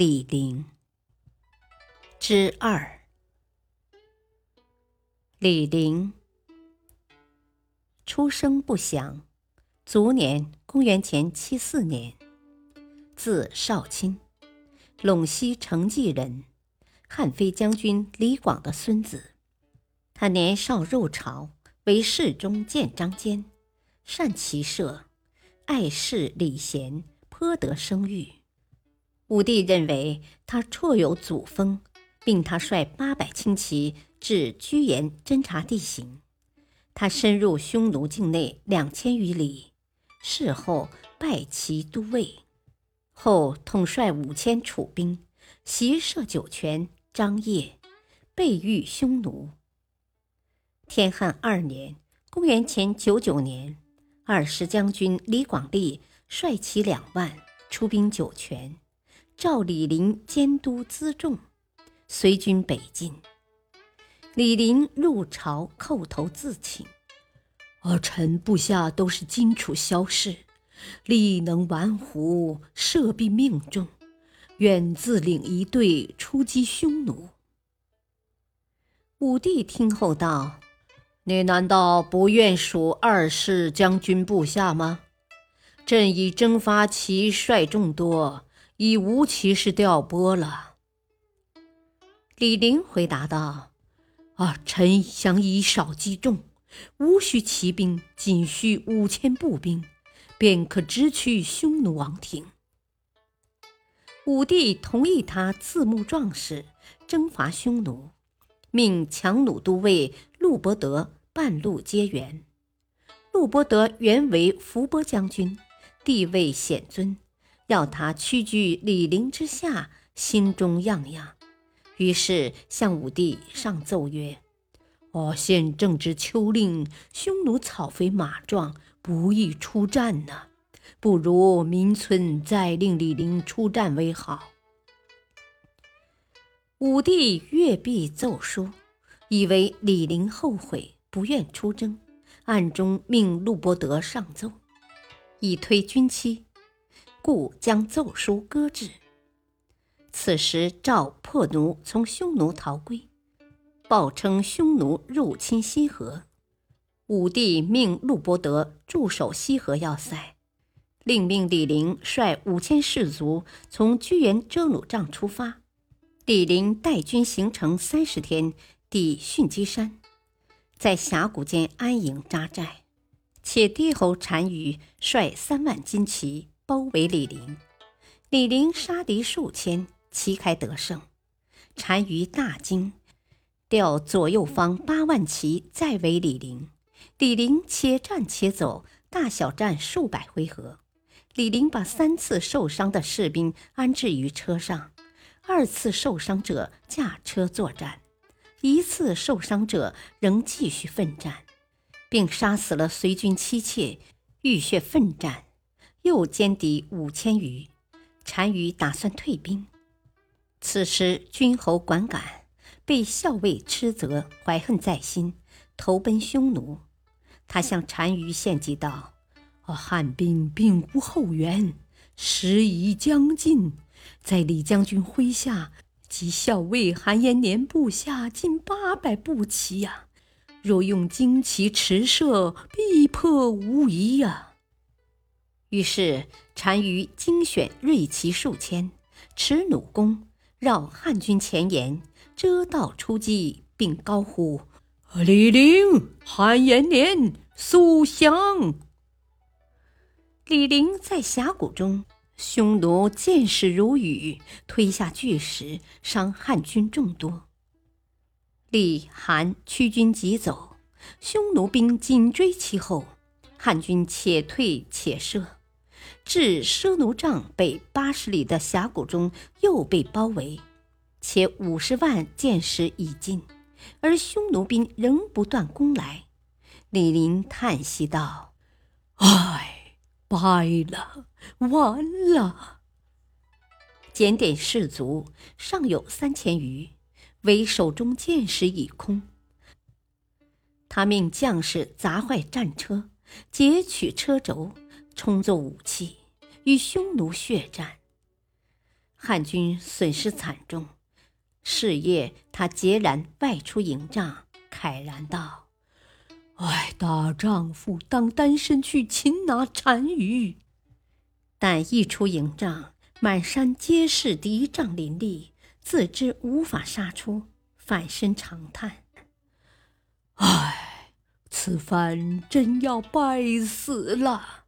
李陵之二。李陵出生不详，卒年公元前七四年，字少卿，陇西成纪人，汉飞将军李广的孙子。他年少入朝，为侍中建章监，善骑射，爱士礼贤，颇得声誉。武帝认为他绰有祖风，命他率八百轻骑至居延侦察地形。他深入匈奴境内两千余里，事后拜其都尉，后统帅五千楚兵，袭射酒泉、张掖，备御匈奴。天汉二年（公元前九九年），二十将军李广利率骑两万出兵酒泉。召李陵监督辎重，随军北进。李陵入朝叩头自请：“儿臣部下都是荆楚骁士，力能玩虎，射必命中，愿自领一队出击匈奴。”武帝听后道：“你难道不愿属二世将军部下吗？朕已征发骑帅众多。”已无骑士调拨了。李陵回答道：“啊，臣想以少击众，无需骑兵，仅需五千步兵，便可直取匈奴王庭。”武帝同意他自募壮士，征伐匈奴，命强弩都尉陆伯德半路接援。陆伯德原为伏波将军，地位显尊。要他屈居李陵之下，心中样样。于是向武帝上奏曰：“我现正值秋令，匈奴草肥马壮，不宜出战呢。不如民村再令李陵出战为好。”武帝阅毕奏书，以为李陵后悔，不愿出征，暗中命陆伯德上奏，以推军期。故将奏书搁置。此时赵破奴从匈奴逃归，报称匈奴入侵西河。武帝命陆伯德驻守西河要塞，另命李陵率五千士卒从居延遮鲁帐出发。李陵带军行程三十天，抵巽基山，在峡谷间安营扎寨。且帝侯单于率三万金骑。包围李陵，李陵杀敌数千，旗开得胜。单于大惊，调左右方八万骑再围李陵。李陵且战且走，大小战数百回合。李陵把三次受伤的士兵安置于车上，二次受伤者驾车作战，一次受伤者仍继续奋战，并杀死了随军妻妾，浴血奋战。又歼敌五千余，单于打算退兵。此时君侯管敢被校尉斥责，怀恨在心，投奔匈奴。他向单于献计道：“汉兵并无后援，时已将近，在李将军麾下，及校尉韩延年部下近八百步骑呀，若用旌旗驰射，必破无疑呀。”于是单于精选锐骑数千，持弩弓，绕汉军前沿，遮道出击，并高呼：“李陵、韩延年苏降！”李陵在峡谷中，匈奴箭矢如雨，推下巨石，伤汉军众多。李、韩驱军急走，匈奴兵紧追其后，汉军且退且射。至奢奴帐北八十里的峡谷中又被包围，且五十万箭矢已尽，而匈奴兵仍不断攻来。李林叹息道：“唉，败了，完了！”检点士卒，尚有三千余，唯手中箭矢已空。他命将士砸坏战车，截取车轴，充作武器，与匈奴血战。汉军损失惨重，是夜他孑然外出营帐，慨然道：“唉，大丈夫当单身去擒拿单于。”但一出营帐，满山皆是敌帐林立，自知无法杀出，反身长叹：“唉。”此番真要败死了。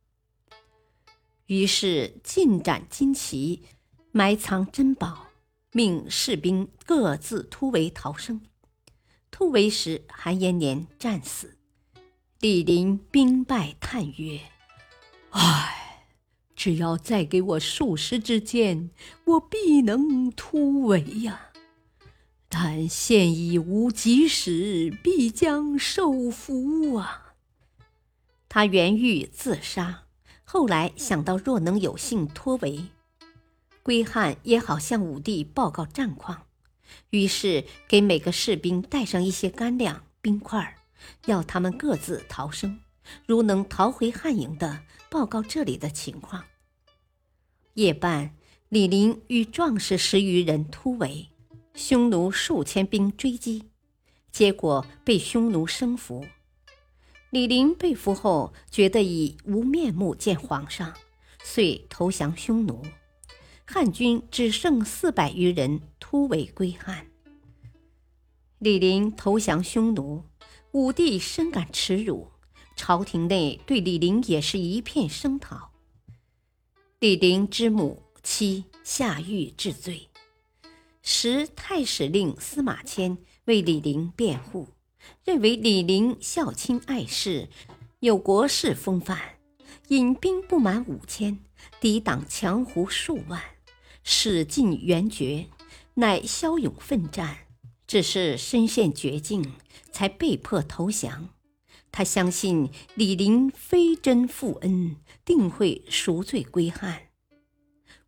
于是尽展旌旗，埋藏珍宝，命士兵各自突围逃生。突围时，韩延年战死。李林兵败，叹曰：“唉，只要再给我数十支箭，我必能突围呀。”但现已无及时，必将受俘啊！他原欲自杀，后来想到若能有幸脱围，归汉也好向武帝报告战况，于是给每个士兵带上一些干粮、冰块，要他们各自逃生。如能逃回汉营的，报告这里的情况。夜半，李陵与壮士十余人突围。匈奴数千兵追击，结果被匈奴生俘。李陵被俘后，觉得已无面目见皇上，遂投降匈奴。汉军只剩四百余人突围归汉。李陵投降匈奴，武帝深感耻辱，朝廷内对李陵也是一片声讨。李陵之母妻下狱治罪。时太史令司马迁为李陵辩护，认为李陵孝亲爱事，有国士风范，引兵不满五千，抵挡强胡数万，使尽援绝，乃骁勇奋战。只是身陷绝境，才被迫投降。他相信李陵非真负恩，定会赎罪归汉。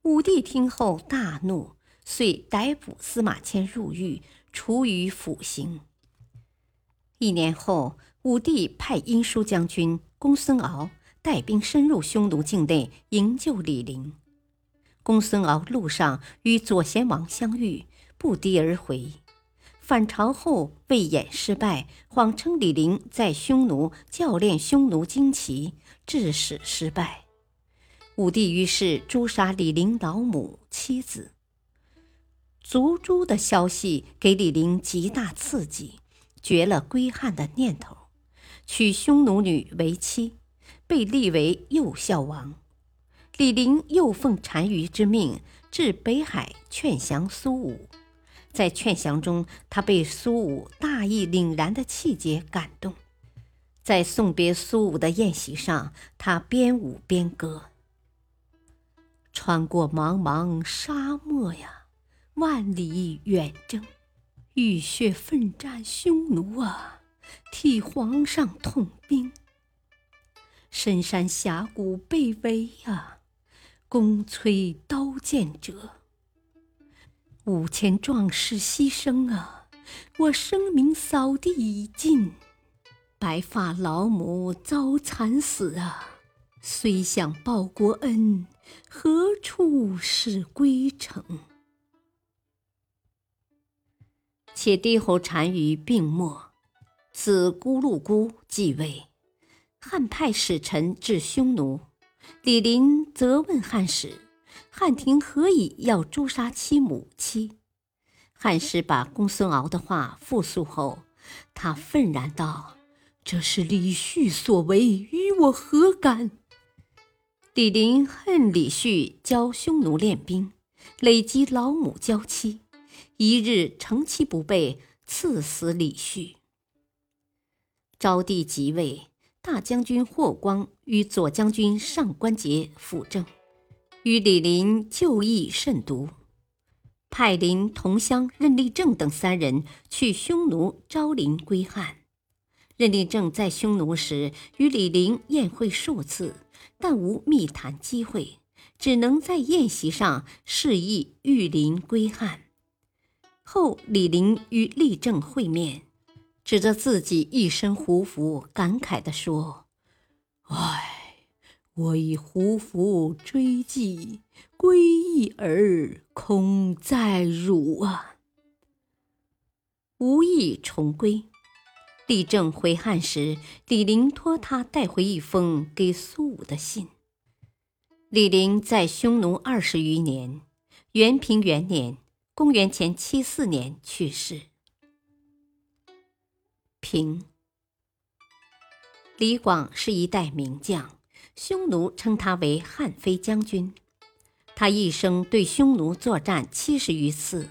武帝听后大怒。遂逮捕司马迁入狱，处以腐刑。一年后，武帝派殷舒将军公孙敖带兵深入匈奴境内营救李陵。公孙敖路上与左贤王相遇，不敌而回。返朝后未演失败，谎称李陵在匈奴教练匈奴旌旗，致使失败。武帝于是诛杀李陵老母妻子。族诛的消息给李陵极大刺激，绝了归汉的念头，娶匈奴女为妻，被立为右孝王。李陵又奉单于之命至北海劝降苏武，在劝降中，他被苏武大义凛然的气节感动，在送别苏武的宴席上，他边舞边歌：“穿过茫茫沙漠呀。”万里远征，浴血奋战匈奴啊！替皇上统兵。深山峡谷被围啊，弓摧刀剑折。五千壮士牺牲啊，我声名扫地已尽。白发老母遭惨死啊，虽想报国恩，何处是归程？且帝侯单于病没，子孤禄孤继位。汉派使臣至匈奴，李林责问汉使：“汉廷何以要诛杀其母妻？”汉使把公孙敖的话复述后，他愤然道：“这是李旭所为，与我何干？”李林恨李旭教匈奴练兵，累积老母娇妻。一日乘其不备，赐死李旭。昭帝即位，大将军霍光与左将军上官桀辅政，与李林旧义甚笃，派林同乡任立正等三人去匈奴招林归汉。任立正在匈奴时与李陵宴会数次，但无密谈机会，只能在宴席上示意御林归汉。后李陵与立正会面，指着自己一身胡服，感慨地说：“唉，我以胡服追迹，归义而恐再辱啊！”无意重归。立正回汉时，李陵托他带回一封给苏武的信。李陵在匈奴二十余年，元平元年（公元前七四年）去世。平，李广是一代名将，匈奴称他为汉非将军。他一生对匈奴作战七十余次，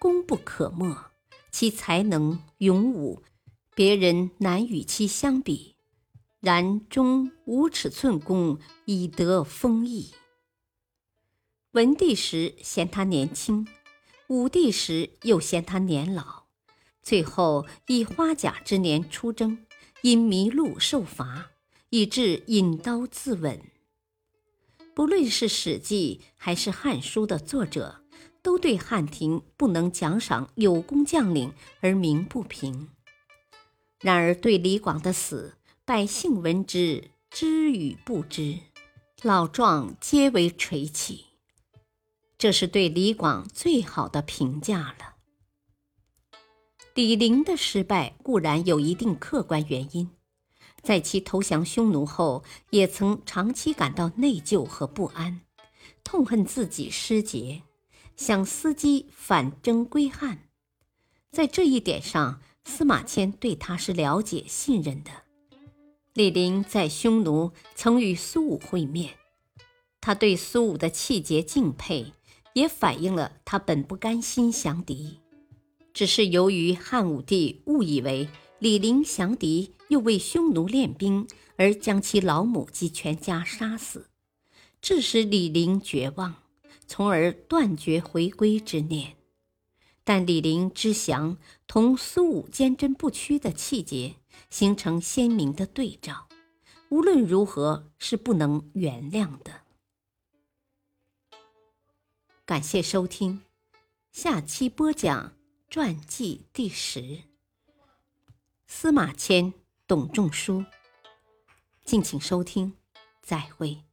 功不可没，其才能勇武。别人难与其相比，然终无尺寸功以得封邑。文帝时嫌他年轻，武帝时又嫌他年老，最后以花甲之年出征，因迷路受罚，以致引刀自刎。不论是《史记》还是《汉书》的作者，都对汉廷不能奖赏有功将领而鸣不平。然而，对李广的死，百姓闻之，知与不知，老壮皆为垂泣。这是对李广最好的评价了。李陵的失败固然有一定客观原因，在其投降匈奴后，也曾长期感到内疚和不安，痛恨自己失节，想伺机反征归汉。在这一点上，司马迁对他是了解信任的。李陵在匈奴曾与苏武会面，他对苏武的气节敬佩，也反映了他本不甘心降敌，只是由于汉武帝误以为李陵降敌又为匈奴练兵，而将其老母及全家杀死，致使李陵绝望，从而断绝回归之念。但李陵之降同苏武坚贞不屈的气节形成鲜明的对照，无论如何是不能原谅的。感谢收听，下期播讲传记第十。司马迁、董仲舒，敬请收听，再会。